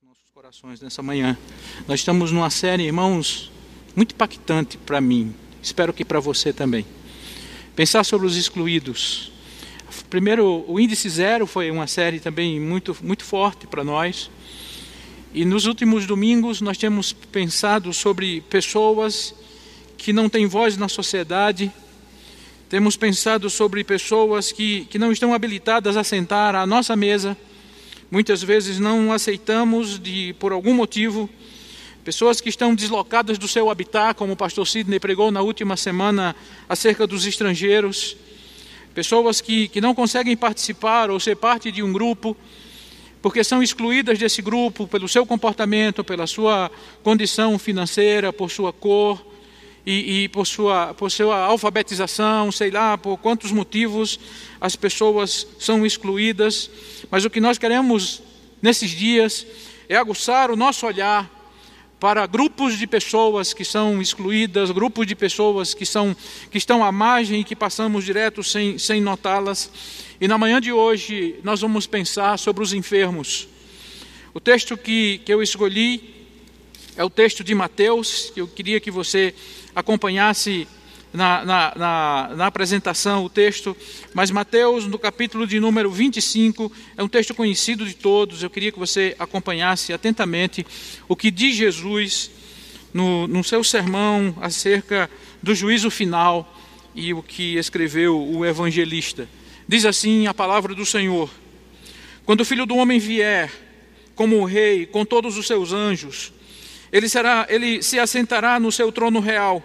aos nossos corações nessa manhã. Nós estamos numa série, irmãos, muito impactante para mim. Espero que para você também. Pensar sobre os excluídos. Primeiro, o Índice Zero foi uma série também muito, muito forte para nós. E nos últimos domingos nós temos pensado sobre pessoas que não têm voz na sociedade. Temos pensado sobre pessoas que, que não estão habilitadas a sentar à nossa mesa muitas vezes não aceitamos de por algum motivo pessoas que estão deslocadas do seu habitat, como o pastor Sidney pregou na última semana acerca dos estrangeiros, pessoas que, que não conseguem participar ou ser parte de um grupo, porque são excluídas desse grupo pelo seu comportamento, pela sua condição financeira, por sua cor, e, e, por, sua, por sua alfabetização, sei lá, por quantos motivos as pessoas são excluídas. Mas o que nós queremos nesses dias é aguçar o nosso olhar para grupos de pessoas que são excluídas, grupos de pessoas que, são, que estão à margem e que passamos direto sem, sem notá-las. E na manhã de hoje nós vamos pensar sobre os enfermos. O texto que, que eu escolhi é o texto de Mateus, que eu queria que você acompanhasse na, na, na, na, apresentação o texto, mas Mateus, no capítulo de número 25, é um texto conhecido de todos. Eu queria que você acompanhasse atentamente o que diz Jesus no, no seu sermão acerca do juízo final e o que escreveu o evangelista. Diz assim a palavra do Senhor: Quando o filho do homem vier, como o rei, com todos os seus anjos, ele, será, ele se assentará no seu trono real.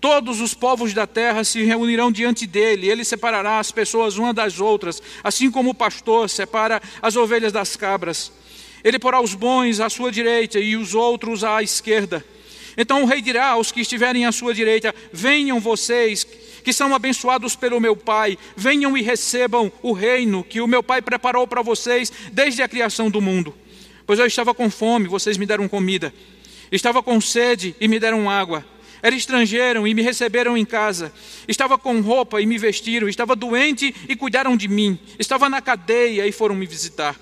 Todos os povos da terra se reunirão diante dele, ele separará as pessoas uma das outras, assim como o pastor separa as ovelhas das cabras. Ele porá os bons à sua direita e os outros à esquerda. Então o rei dirá aos que estiverem à sua direita: Venham vocês, que são abençoados pelo meu Pai, venham e recebam o reino que o meu Pai preparou para vocês desde a criação do mundo. Pois eu estava com fome, vocês me deram comida. Estava com sede e me deram água. Era estrangeiro e me receberam em casa. Estava com roupa e me vestiram. Estava doente e cuidaram de mim. Estava na cadeia e foram me visitar.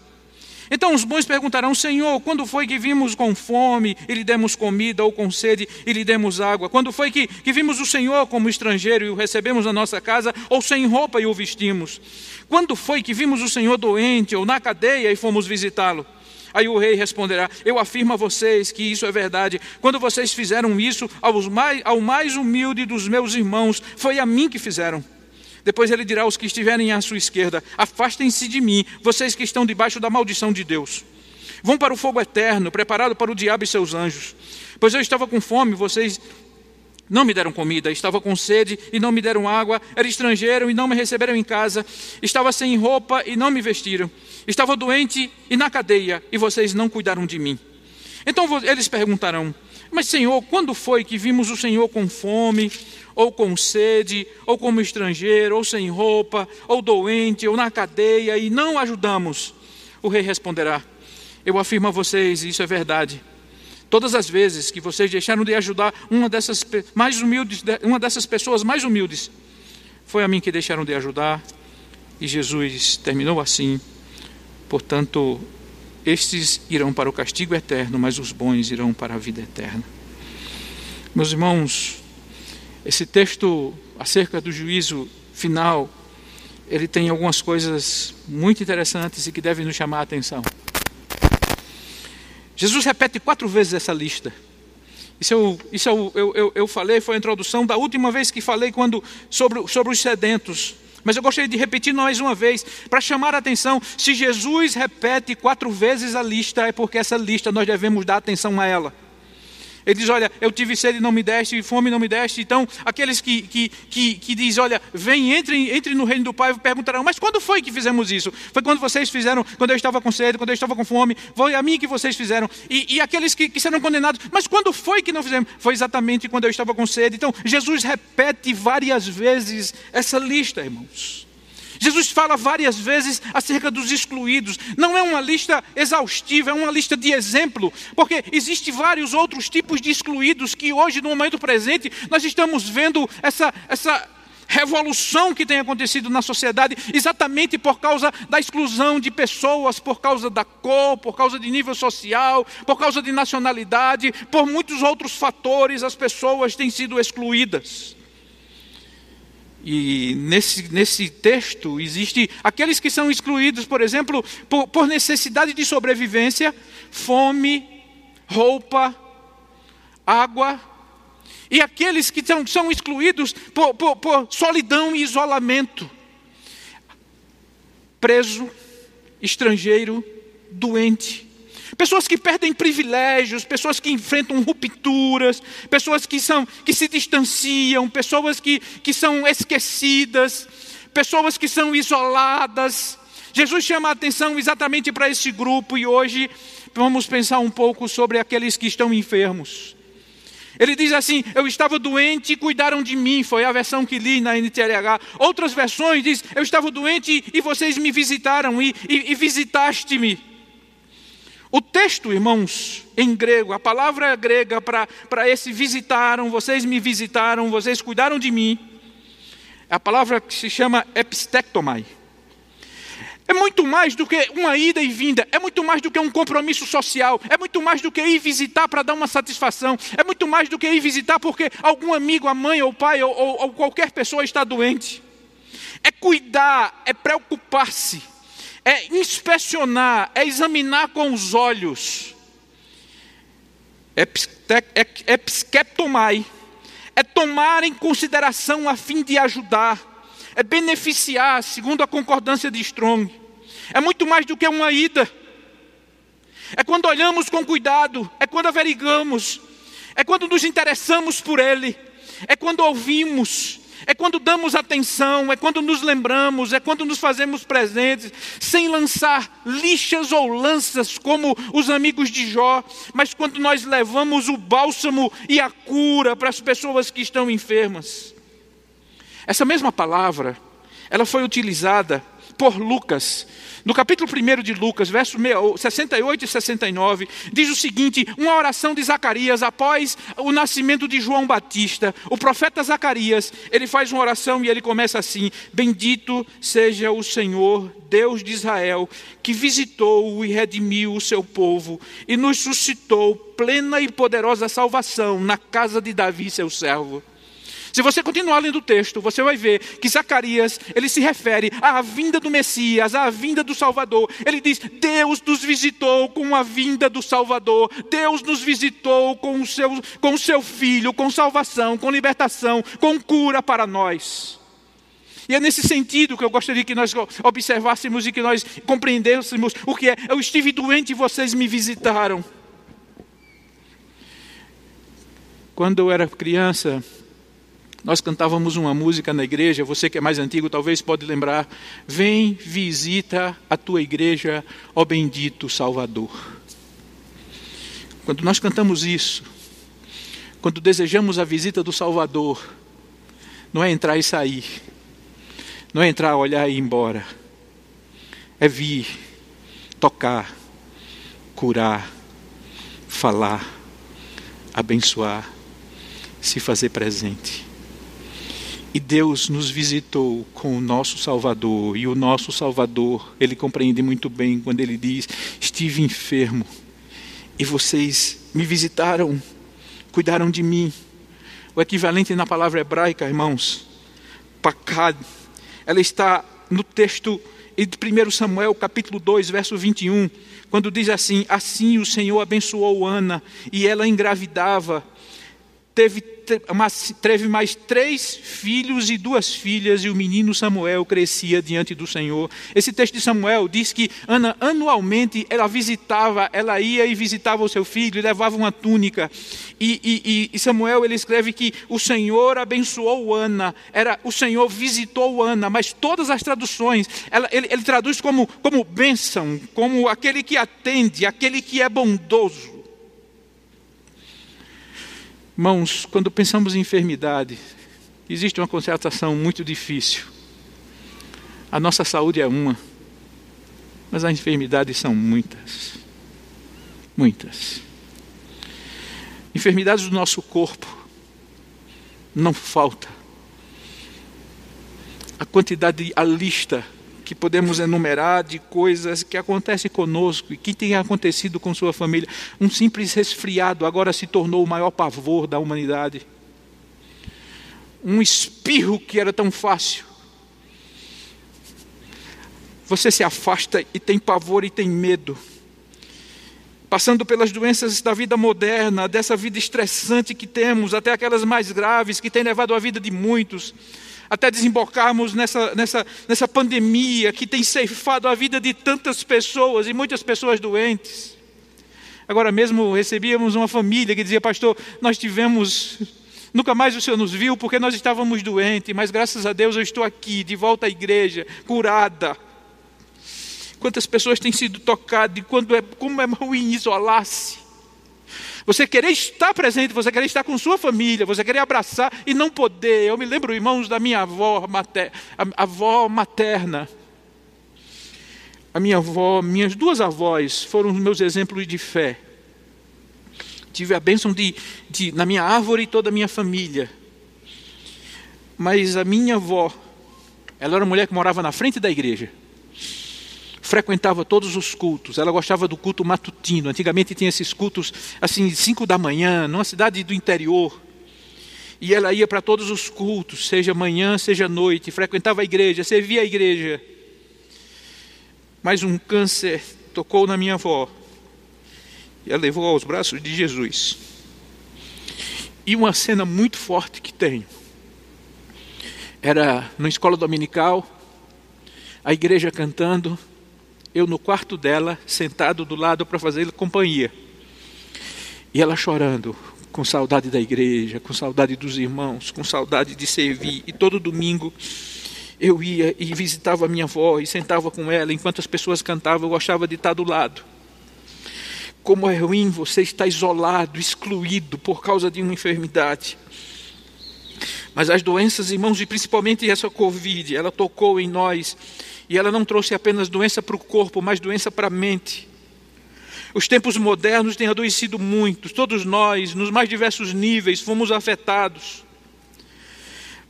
Então os bons perguntarão: Senhor, quando foi que vimos com fome e lhe demos comida, ou com sede e lhe demos água? Quando foi que, que vimos o Senhor como estrangeiro e o recebemos na nossa casa, ou sem roupa e o vestimos? Quando foi que vimos o Senhor doente ou na cadeia e fomos visitá-lo? Aí o rei responderá: Eu afirmo a vocês que isso é verdade. Quando vocês fizeram isso aos mais, ao mais humilde dos meus irmãos, foi a mim que fizeram. Depois ele dirá aos que estiverem à sua esquerda: Afastem-se de mim, vocês que estão debaixo da maldição de Deus. Vão para o fogo eterno, preparado para o diabo e seus anjos. Pois eu estava com fome, vocês não me deram comida, estava com sede e não me deram água, era estrangeiro e não me receberam em casa, estava sem roupa e não me vestiram, estava doente e na cadeia e vocês não cuidaram de mim. Então eles perguntarão: Mas Senhor, quando foi que vimos o Senhor com fome, ou com sede, ou como estrangeiro, ou sem roupa, ou doente, ou na cadeia e não ajudamos? O rei responderá: Eu afirmo a vocês, isso é verdade Todas as vezes que vocês deixaram de ajudar uma dessas mais humildes, uma dessas pessoas mais humildes, foi a mim que deixaram de ajudar. E Jesus terminou assim. Portanto, estes irão para o castigo eterno, mas os bons irão para a vida eterna. Meus irmãos, esse texto acerca do juízo final, ele tem algumas coisas muito interessantes e que devem nos chamar a atenção. Jesus repete quatro vezes essa lista. Isso, eu, isso eu, eu, eu, falei, foi a introdução da última vez que falei quando, sobre, sobre os sedentos. Mas eu gostaria de repetir mais uma vez, para chamar a atenção: se Jesus repete quatro vezes a lista, é porque essa lista nós devemos dar atenção a ela. Ele diz: Olha, eu tive sede e não me deste, fome não me deste. Então, aqueles que, que, que, que diz: Olha, vem, entre, entre no reino do Pai, perguntarão: Mas quando foi que fizemos isso? Foi quando vocês fizeram, quando eu estava com sede, quando eu estava com fome, foi a mim que vocês fizeram. E, e aqueles que, que serão condenados: Mas quando foi que não fizemos? Foi exatamente quando eu estava com sede. Então, Jesus repete várias vezes essa lista, irmãos. Jesus fala várias vezes acerca dos excluídos. Não é uma lista exaustiva, é uma lista de exemplo, porque existem vários outros tipos de excluídos que hoje, no momento presente, nós estamos vendo essa, essa revolução que tem acontecido na sociedade, exatamente por causa da exclusão de pessoas, por causa da cor, por causa de nível social, por causa de nacionalidade, por muitos outros fatores, as pessoas têm sido excluídas. E nesse, nesse texto existe aqueles que são excluídos, por exemplo, por, por necessidade de sobrevivência, fome, roupa, água, e aqueles que são, são excluídos por, por, por solidão e isolamento, preso, estrangeiro, doente. Pessoas que perdem privilégios, pessoas que enfrentam rupturas, pessoas que, são, que se distanciam, pessoas que, que são esquecidas, pessoas que são isoladas. Jesus chama a atenção exatamente para esse grupo e hoje vamos pensar um pouco sobre aqueles que estão enfermos. Ele diz assim: Eu estava doente e cuidaram de mim. Foi a versão que li na NTLH. Outras versões diz: Eu estava doente e vocês me visitaram e, e, e visitaste-me. O texto, irmãos, em grego, a palavra grega para esse visitaram, vocês me visitaram, vocês cuidaram de mim, é a palavra que se chama epistectomai. É muito mais do que uma ida e vinda, é muito mais do que um compromisso social, é muito mais do que ir visitar para dar uma satisfação, é muito mais do que ir visitar porque algum amigo, a mãe ou o pai ou, ou, ou qualquer pessoa está doente. É cuidar, é preocupar-se, é inspecionar, é examinar com os olhos. Episkeptomai é tomar em consideração a fim de ajudar, é beneficiar, segundo a concordância de Strong. É muito mais do que uma ida. É quando olhamos com cuidado, é quando averigamos, é quando nos interessamos por Ele, é quando ouvimos, é quando damos atenção, é quando nos lembramos, é quando nos fazemos presentes, sem lançar lixas ou lanças como os amigos de Jó, mas quando nós levamos o bálsamo e a cura para as pessoas que estão enfermas. Essa mesma palavra, ela foi utilizada por Lucas no capítulo 1 de Lucas, versos 68 e 69, diz o seguinte: uma oração de Zacarias após o nascimento de João Batista. O profeta Zacarias, ele faz uma oração e ele começa assim: Bendito seja o Senhor, Deus de Israel, que visitou e redimiu o seu povo e nos suscitou plena e poderosa salvação na casa de Davi, seu servo se você continuar lendo o texto, você vai ver que Zacarias, ele se refere à vinda do Messias, à vinda do Salvador. Ele diz: Deus nos visitou com a vinda do Salvador. Deus nos visitou com o seu, com o seu filho, com salvação, com libertação, com cura para nós. E é nesse sentido que eu gostaria que nós observássemos e que nós compreendêssemos o que é. Eu estive doente e vocês me visitaram. Quando eu era criança, nós cantávamos uma música na igreja, você que é mais antigo talvez pode lembrar. Vem, visita a tua igreja, ó bendito Salvador. Quando nós cantamos isso, quando desejamos a visita do Salvador, não é entrar e sair, não é entrar, olhar e ir embora, é vir, tocar, curar, falar, abençoar, se fazer presente. E Deus nos visitou com o nosso Salvador, e o nosso Salvador, ele compreende muito bem quando ele diz: Estive enfermo, e vocês me visitaram, cuidaram de mim. O equivalente na palavra hebraica, irmãos, pakad, ela está no texto de 1 Samuel, capítulo 2, verso 21, quando diz assim: Assim o Senhor abençoou Ana, e ela engravidava teve, teve mais três filhos e duas filhas, e o menino Samuel crescia diante do Senhor. Esse texto de Samuel diz que Ana, anualmente, ela visitava, ela ia e visitava o seu filho, e levava uma túnica. E, e, e Samuel ele escreve que o Senhor abençoou Ana, era o Senhor visitou Ana, mas todas as traduções, ela, ele, ele traduz como, como bênção, como aquele que atende, aquele que é bondoso. Irmãos, quando pensamos em enfermidade, existe uma constatação muito difícil. A nossa saúde é uma, mas as enfermidades são muitas. Muitas. Enfermidades do nosso corpo não falta. a quantidade, a lista que podemos enumerar de coisas que acontecem conosco e que tem acontecido com sua família. Um simples resfriado agora se tornou o maior pavor da humanidade. Um espirro que era tão fácil. Você se afasta e tem pavor e tem medo. Passando pelas doenças da vida moderna, dessa vida estressante que temos, até aquelas mais graves que têm levado a vida de muitos até desembocarmos nessa, nessa, nessa pandemia que tem ceifado a vida de tantas pessoas e muitas pessoas doentes. Agora mesmo recebíamos uma família que dizia, pastor, nós tivemos. Nunca mais o Senhor nos viu porque nós estávamos doentes, mas graças a Deus eu estou aqui, de volta à igreja, curada. Quantas pessoas têm sido tocadas e quando é, como é ruim isolar-se. Você querer estar presente, você querer estar com sua família, você querer abraçar e não poder. Eu me lembro, irmãos, da minha avó, mater, avó materna. A minha avó, minhas duas avós foram os meus exemplos de fé. Tive a bênção de, de, na minha árvore, toda a minha família. Mas a minha avó, ela era uma mulher que morava na frente da igreja frequentava todos os cultos. Ela gostava do culto matutino. Antigamente tinha esses cultos assim, cinco da manhã, numa cidade do interior. E ela ia para todos os cultos, seja manhã, seja noite, frequentava a igreja, servia a igreja. Mas um câncer tocou na minha avó e a levou aos braços de Jesus. E uma cena muito forte que tenho era na escola dominical, a igreja cantando, eu no quarto dela, sentado do lado para fazer companhia. E ela chorando, com saudade da igreja, com saudade dos irmãos, com saudade de servir. E todo domingo eu ia e visitava a minha avó e sentava com ela enquanto as pessoas cantavam, eu gostava de estar do lado. Como é ruim você estar isolado, excluído por causa de uma enfermidade. Mas as doenças, irmãos, e principalmente essa Covid, ela tocou em nós e ela não trouxe apenas doença para o corpo, mas doença para a mente. Os tempos modernos têm adoecido muito, todos nós, nos mais diversos níveis, fomos afetados.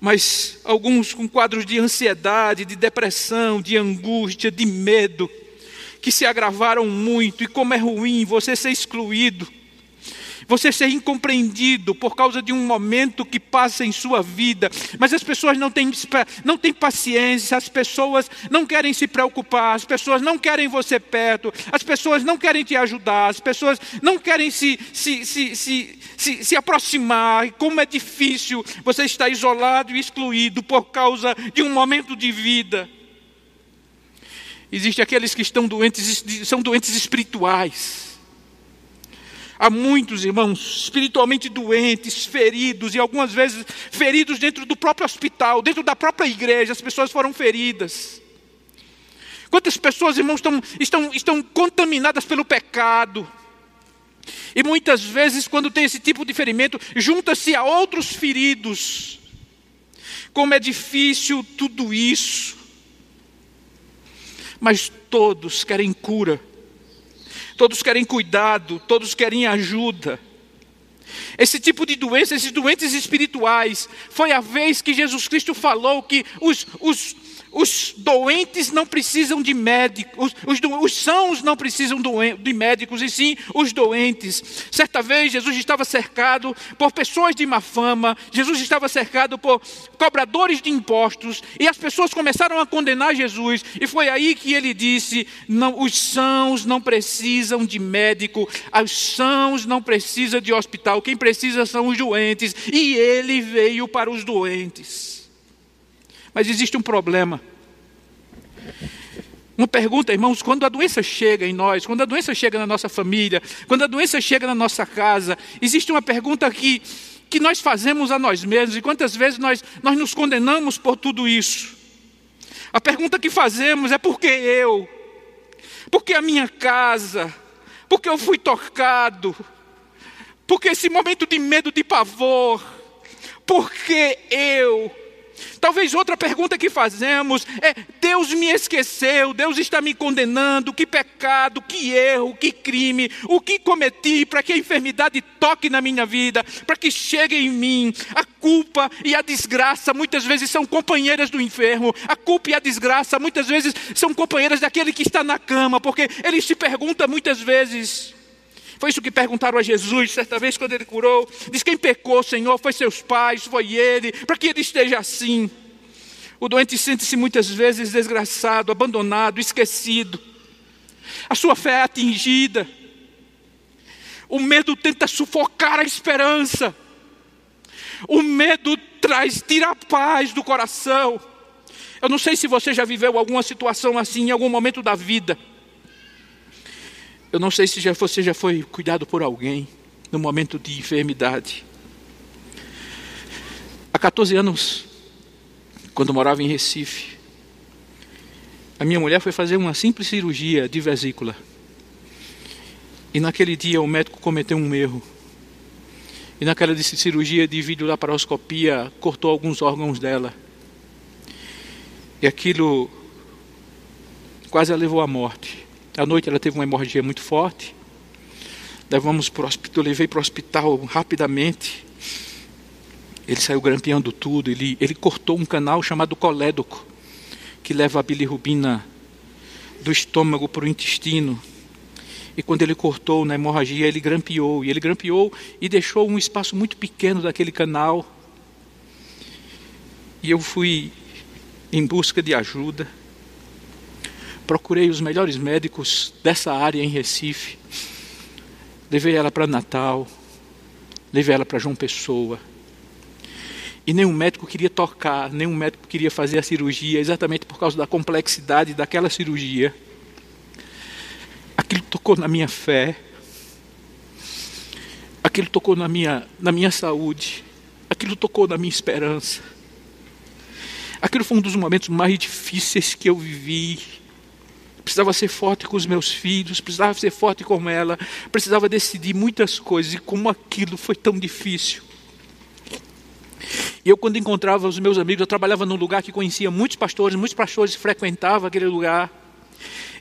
Mas alguns com quadros de ansiedade, de depressão, de angústia, de medo, que se agravaram muito, e como é ruim você ser excluído você ser incompreendido por causa de um momento que passa em sua vida, mas as pessoas não têm, não têm paciência, as pessoas não querem se preocupar, as pessoas não querem você perto, as pessoas não querem te ajudar, as pessoas não querem se, se, se, se, se, se aproximar, como é difícil você estar isolado e excluído por causa de um momento de vida. Existem aqueles que estão doentes, são doentes espirituais Há muitos irmãos espiritualmente doentes, feridos, e algumas vezes feridos dentro do próprio hospital, dentro da própria igreja, as pessoas foram feridas. Quantas pessoas, irmãos, estão, estão, estão contaminadas pelo pecado? E muitas vezes, quando tem esse tipo de ferimento, junta-se a outros feridos. Como é difícil tudo isso. Mas todos querem cura todos querem cuidado, todos querem ajuda. Esse tipo de doença, esses doentes espirituais, foi a vez que Jesus Cristo falou que os, os, os doentes não precisam de médicos, os, os, os sãos não precisam de médicos, e sim os doentes. Certa vez Jesus estava cercado por pessoas de má fama, Jesus estava cercado por cobradores de impostos, e as pessoas começaram a condenar Jesus, e foi aí que ele disse: não, os sãos não precisam de médico, os sãos não precisam de hospital, quem precisa são os doentes, e ele veio para os doentes. Mas existe um problema. Uma pergunta, irmãos, quando a doença chega em nós, quando a doença chega na nossa família, quando a doença chega na nossa casa, existe uma pergunta que, que nós fazemos a nós mesmos, e quantas vezes nós, nós nos condenamos por tudo isso. A pergunta que fazemos é por que eu? Por que a minha casa? Por que eu fui tocado? Por que esse momento de medo, de pavor? Por que eu? Talvez outra pergunta que fazemos é: Deus me esqueceu, Deus está me condenando, que pecado, que erro, que crime, o que cometi para que a enfermidade toque na minha vida, para que chegue em mim. A culpa e a desgraça muitas vezes são companheiras do enfermo, a culpa e a desgraça muitas vezes são companheiras daquele que está na cama, porque ele se pergunta muitas vezes. Foi isso que perguntaram a Jesus certa vez quando ele curou. Diz: Quem pecou, Senhor? Foi seus pais, foi ele, para que ele esteja assim. O doente sente-se muitas vezes desgraçado, abandonado, esquecido. A sua fé é atingida. O medo tenta sufocar a esperança. O medo traz, tira a paz do coração. Eu não sei se você já viveu alguma situação assim em algum momento da vida. Eu não sei se já, você já foi cuidado por alguém no momento de enfermidade. Há 14 anos, quando morava em Recife, a minha mulher foi fazer uma simples cirurgia de vesícula. E naquele dia o médico cometeu um erro. E naquela cirurgia de videolaparoscopia cortou alguns órgãos dela. E aquilo quase a levou à morte. À noite ela teve uma hemorragia muito forte. Levamos pro hospital, eu levei para o hospital rapidamente. Ele saiu grampeando tudo. Ele, ele cortou um canal chamado colédoco, que leva a bilirrubina do estômago para o intestino. E quando ele cortou na hemorragia, ele grampeou. E ele grampeou e deixou um espaço muito pequeno daquele canal. E eu fui em busca de ajuda procurei os melhores médicos dessa área em Recife. Levei ela para Natal, levei ela para João Pessoa. E nenhum médico queria tocar, nenhum médico queria fazer a cirurgia, exatamente por causa da complexidade daquela cirurgia. Aquilo tocou na minha fé, aquilo tocou na minha, na minha saúde, aquilo tocou na minha esperança. Aquilo foi um dos momentos mais difíceis que eu vivi precisava ser forte com os meus filhos, precisava ser forte com ela, precisava decidir muitas coisas, e como aquilo foi tão difícil. E eu, quando encontrava os meus amigos, eu trabalhava num lugar que conhecia muitos pastores, muitos pastores frequentavam aquele lugar,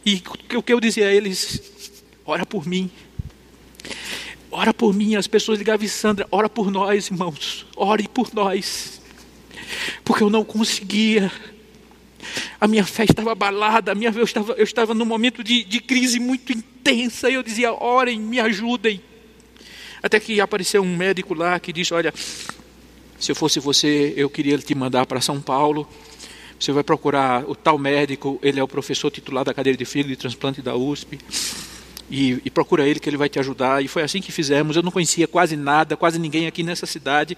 e o que eu dizia a eles: ora por mim, ora por mim. As pessoas ligavam, Sandra, ora por nós, irmãos, ore por nós, porque eu não conseguia a minha fé estava abalada, a minha, eu, estava, eu estava num momento de, de crise muito intensa, eu dizia, orem, me ajudem. Até que apareceu um médico lá que disse, olha, se eu fosse você, eu queria te mandar para São Paulo, você vai procurar o tal médico, ele é o professor titular da cadeira de fígado e transplante da USP, e, e, procura ele que ele vai te ajudar. E foi assim que fizemos. Eu não conhecia quase nada, quase ninguém aqui nessa cidade.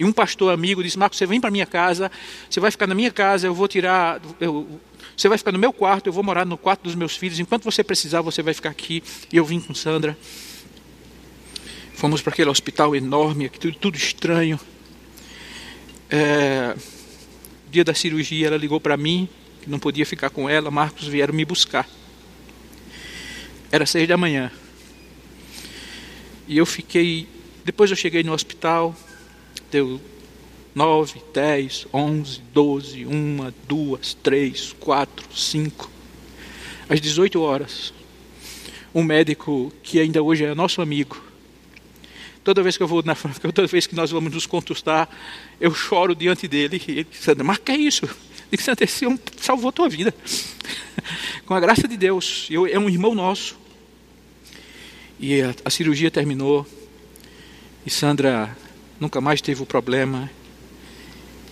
E um pastor amigo disse: Marcos, você vem para minha casa, você vai ficar na minha casa, eu vou tirar. Eu, você vai ficar no meu quarto, eu vou morar no quarto dos meus filhos. Enquanto você precisar, você vai ficar aqui. E eu vim com Sandra. Fomos para aquele hospital enorme, tudo, tudo estranho. É, dia da cirurgia, ela ligou para mim, que não podia ficar com ela. Marcos vieram me buscar. Era seis da manhã. E eu fiquei. Depois eu cheguei no hospital, deu nove, dez, onze, doze, uma, duas, três, quatro, cinco. Às 18 horas, um médico que ainda hoje é nosso amigo. Toda vez que eu vou na toda vez que nós vamos nos contestar, eu choro diante dele. E ele diz, é isso? Diz, Sandra, esse homem salvou a tua vida. Com a graça de Deus. Eu, é um irmão nosso. E a, a cirurgia terminou. E Sandra nunca mais teve o problema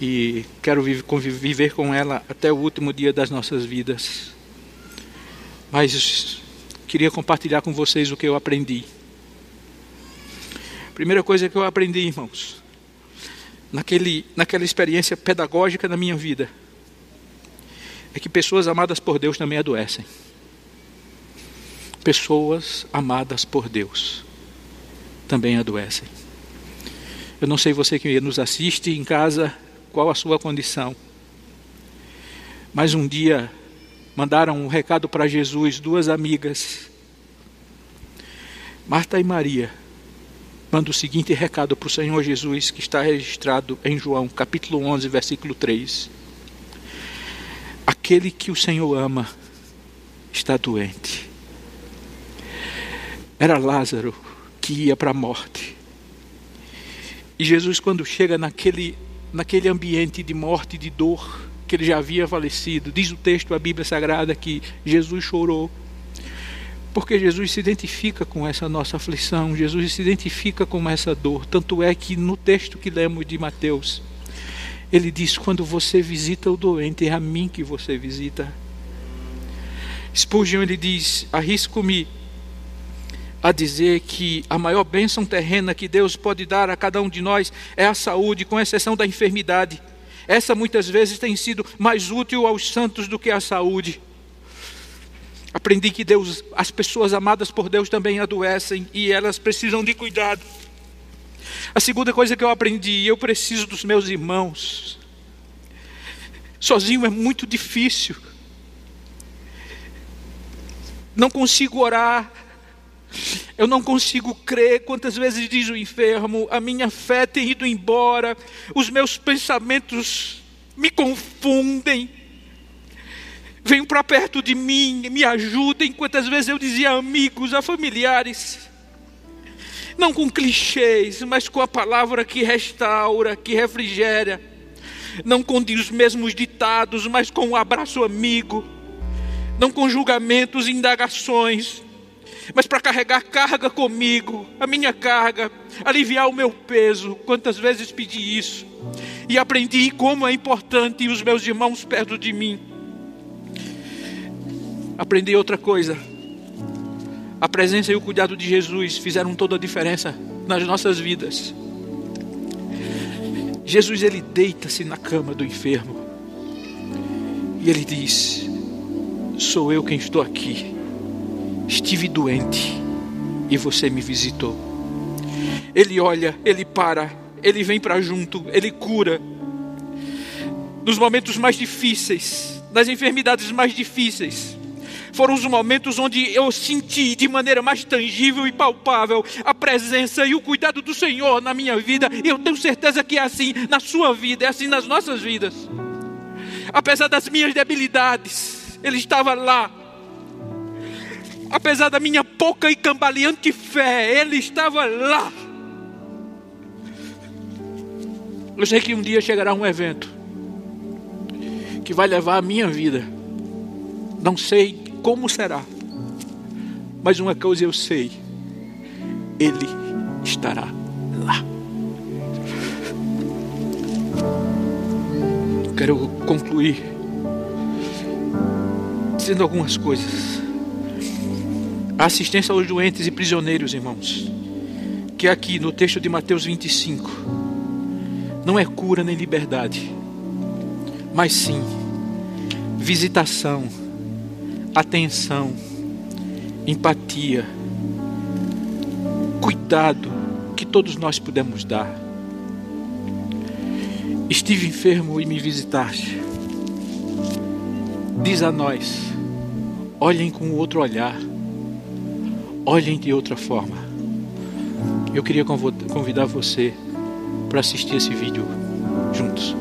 e quero viver com ela até o último dia das nossas vidas. Mas queria compartilhar com vocês o que eu aprendi. Primeira coisa que eu aprendi, irmãos, naquele, naquela experiência pedagógica na minha vida, é que pessoas amadas por Deus também adoecem. Pessoas amadas por Deus também adoecem. Eu não sei você que nos assiste em casa, qual a sua condição. Mas um dia mandaram um recado para Jesus, duas amigas, Marta e Maria, manda o seguinte recado para o Senhor Jesus, que está registrado em João, capítulo 11, versículo 3. Aquele que o Senhor ama está doente. Era Lázaro que ia para a morte. E Jesus, quando chega naquele, naquele ambiente de morte de dor, que ele já havia falecido, diz o texto da Bíblia Sagrada que Jesus chorou porque Jesus se identifica com essa nossa aflição, Jesus se identifica com essa dor. Tanto é que no texto que lemos de Mateus, ele diz: Quando você visita o doente, é a mim que você visita. Spurgeon ele diz: Arrisco-me a dizer que a maior bênção terrena que Deus pode dar a cada um de nós é a saúde, com exceção da enfermidade. Essa muitas vezes tem sido mais útil aos santos do que a saúde. Aprendi que Deus, as pessoas amadas por Deus também adoecem e elas precisam de cuidado. A segunda coisa que eu aprendi, eu preciso dos meus irmãos. Sozinho é muito difícil. Não consigo orar. Eu não consigo crer. Quantas vezes diz o enfermo: a minha fé tem ido embora, os meus pensamentos me confundem venham para perto de mim, me ajudem. Quantas vezes eu dizia a amigos, a familiares, não com clichês, mas com a palavra que restaura, que refrigera, não com os mesmos ditados, mas com um abraço amigo, não com julgamentos e indagações, mas para carregar carga comigo, a minha carga, aliviar o meu peso. Quantas vezes pedi isso e aprendi como é importante os meus irmãos perto de mim aprendi outra coisa. A presença e o cuidado de Jesus fizeram toda a diferença nas nossas vidas. Jesus ele deita-se na cama do enfermo e ele diz: Sou eu quem estou aqui. Estive doente e você me visitou. Ele olha, ele para, ele vem para junto, ele cura. Nos momentos mais difíceis, nas enfermidades mais difíceis, foram os momentos onde eu senti de maneira mais tangível e palpável a presença e o cuidado do Senhor na minha vida. E eu tenho certeza que é assim na sua vida, é assim nas nossas vidas. Apesar das minhas debilidades, Ele estava lá. Apesar da minha pouca e cambaleante fé, Ele estava lá. Eu sei que um dia chegará um evento que vai levar a minha vida. Não sei como será. Mas uma coisa eu sei: Ele estará lá. Quero concluir dizendo algumas coisas. Assistência aos doentes e prisioneiros, irmãos, que aqui no texto de Mateus 25, não é cura nem liberdade, mas sim visitação atenção, empatia, cuidado que todos nós podemos dar. Estive enfermo e me visitaste. Diz a nós: olhem com outro olhar, olhem de outra forma. Eu queria convidar você para assistir esse vídeo juntos.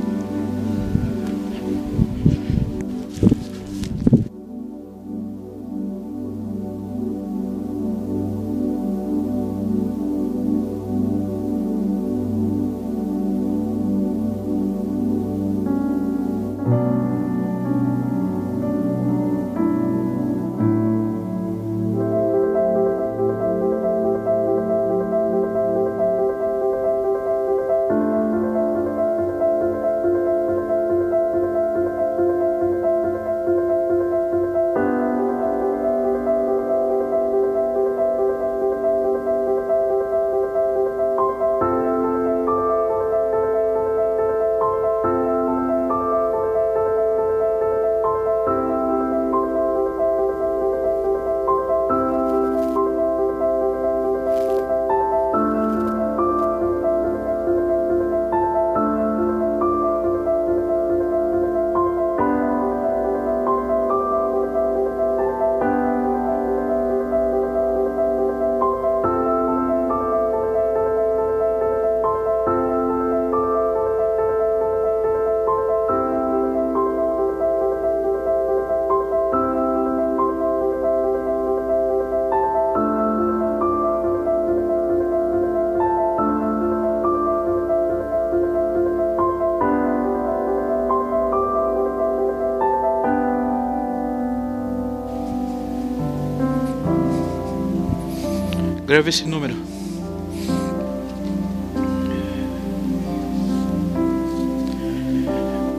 Grave esse número.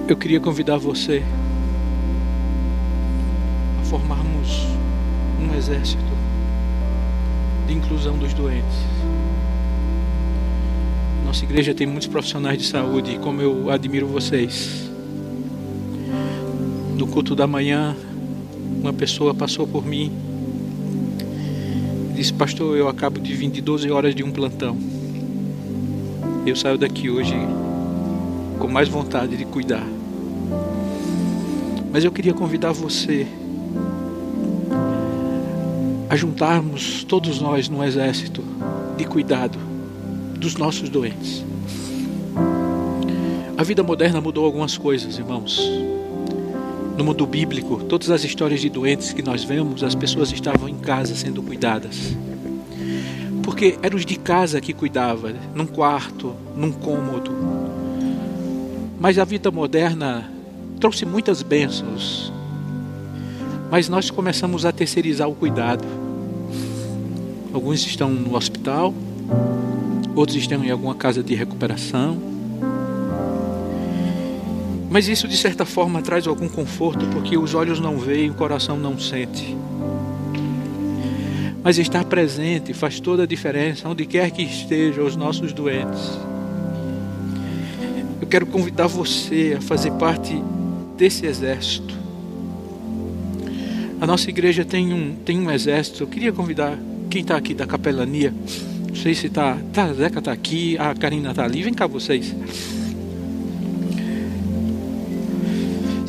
Eu queria convidar você a formarmos um exército de inclusão dos doentes. Nossa igreja tem muitos profissionais de saúde e como eu admiro vocês. No culto da manhã, uma pessoa passou por mim disse: Pastor, eu acabo de vir de 12 horas de um plantão. Eu saio daqui hoje com mais vontade de cuidar. Mas eu queria convidar você a juntarmos todos nós num exército de cuidado dos nossos doentes. A vida moderna mudou algumas coisas, irmãos. No mundo bíblico, todas as histórias de doentes que nós vemos, as pessoas estavam em casa sendo cuidadas. Porque eram os de casa que cuidavam, num quarto, num cômodo. Mas a vida moderna trouxe muitas bênçãos. Mas nós começamos a terceirizar o cuidado. Alguns estão no hospital, outros estão em alguma casa de recuperação. Mas isso de certa forma traz algum conforto, porque os olhos não veem, o coração não sente. Mas estar presente faz toda a diferença, onde quer que estejam os nossos doentes. Eu quero convidar você a fazer parte desse exército. A nossa igreja tem um, tem um exército. Eu queria convidar quem está aqui da capelania não sei se tá. Tá, a Zeca tá aqui, a Karina tá ali. Vem cá vocês.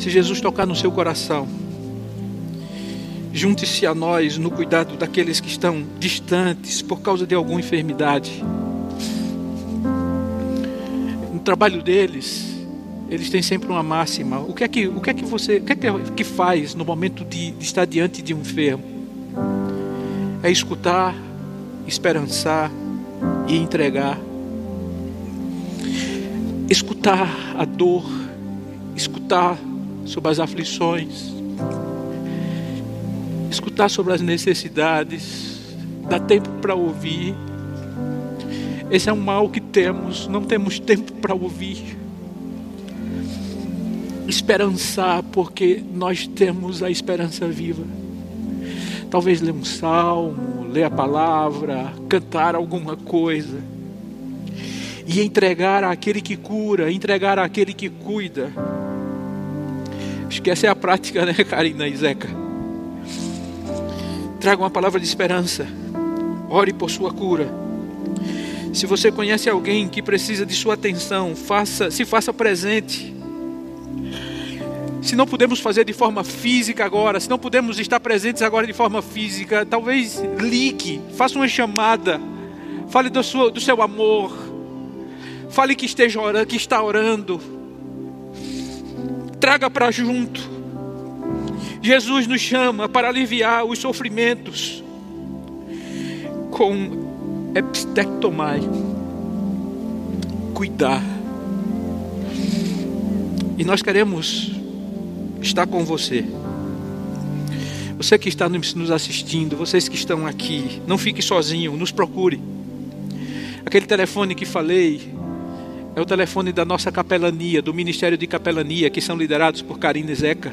Se Jesus tocar no seu coração, junte-se a nós no cuidado daqueles que estão distantes por causa de alguma enfermidade. No trabalho deles, eles têm sempre uma máxima. O que é que, o que, é que você, o que é que, que faz no momento de, de estar diante de um enfermo? É escutar esperançar e entregar. Escutar a dor, escutar sobre as aflições, escutar sobre as necessidades, dar tempo para ouvir. Esse é um mal que temos, não temos tempo para ouvir. Esperançar, porque nós temos a esperança viva. Talvez ler um salmo, ler a palavra, cantar alguma coisa. E entregar àquele que cura, entregar àquele que cuida. Essa é a prática, né, Karina e Zeca? Traga uma palavra de esperança. Ore por sua cura. Se você conhece alguém que precisa de sua atenção, faça, se faça presente. Se não podemos fazer de forma física agora, se não podemos estar presentes agora de forma física, talvez ligue, faça uma chamada, fale do, seu, do seu amor, fale que esteja orando, que está orando, traga para junto. Jesus nos chama para aliviar os sofrimentos com epistectomai, cuidar. E nós queremos está com você. Você que está nos assistindo, vocês que estão aqui, não fique sozinho, nos procure. Aquele telefone que falei é o telefone da nossa capelania, do Ministério de Capelania, que são liderados por Karine Zeca.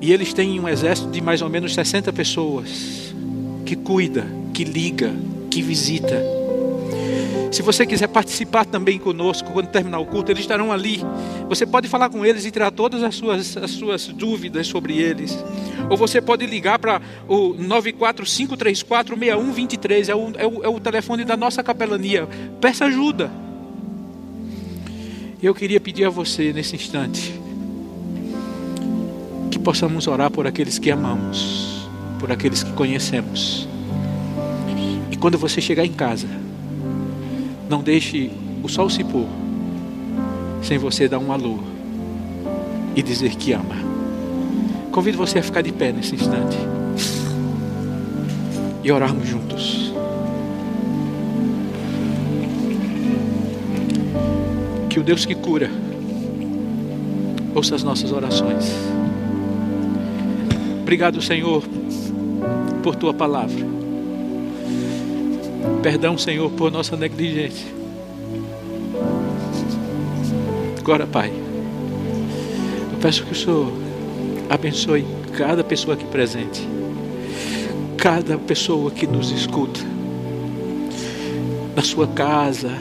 E eles têm um exército de mais ou menos 60 pessoas que cuida, que liga, que visita. Se você quiser participar também conosco, quando terminar o culto, eles estarão ali. Você pode falar com eles e tirar todas as suas, as suas dúvidas sobre eles. Ou você pode ligar para o 945346123, é o, é, o, é o telefone da nossa capelania. Peça ajuda. Eu queria pedir a você nesse instante que possamos orar por aqueles que amamos, por aqueles que conhecemos. E quando você chegar em casa, não deixe o sol se pôr sem você dar um alô e dizer que ama. Convido você a ficar de pé nesse instante e orarmos juntos. Que o Deus que cura ouça as nossas orações. Obrigado, Senhor, por tua palavra. Perdão, Senhor, por nossa negligência. Agora, Pai, eu peço que o Senhor abençoe cada pessoa aqui presente, cada pessoa que nos escuta, na sua casa,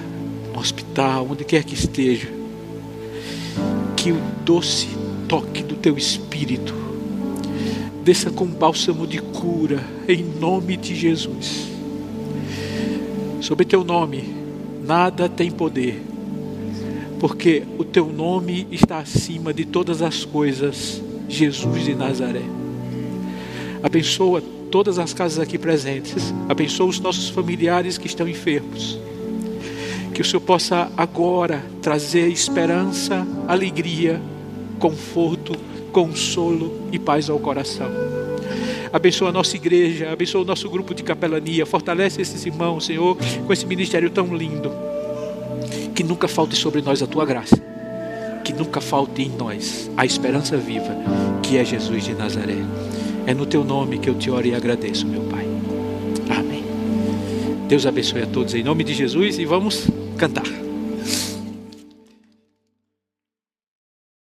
no hospital, onde quer que esteja, que o doce toque do Teu Espírito desça com bálsamo de cura, em nome de Jesus. Sobre Teu nome, nada tem poder, porque o Teu nome está acima de todas as coisas, Jesus de Nazaré. Abençoa todas as casas aqui presentes, abençoa os nossos familiares que estão enfermos. Que o Senhor possa agora trazer esperança, alegria, conforto, consolo e paz ao coração. Abençoa a nossa igreja, abençoa o nosso grupo de capelania, fortalece esses irmãos, Senhor, com esse ministério tão lindo. Que nunca falte sobre nós a tua graça, que nunca falte em nós a esperança viva, que é Jesus de Nazaré. É no teu nome que eu te oro e agradeço, meu Pai. Amém. Deus abençoe a todos em nome de Jesus e vamos cantar.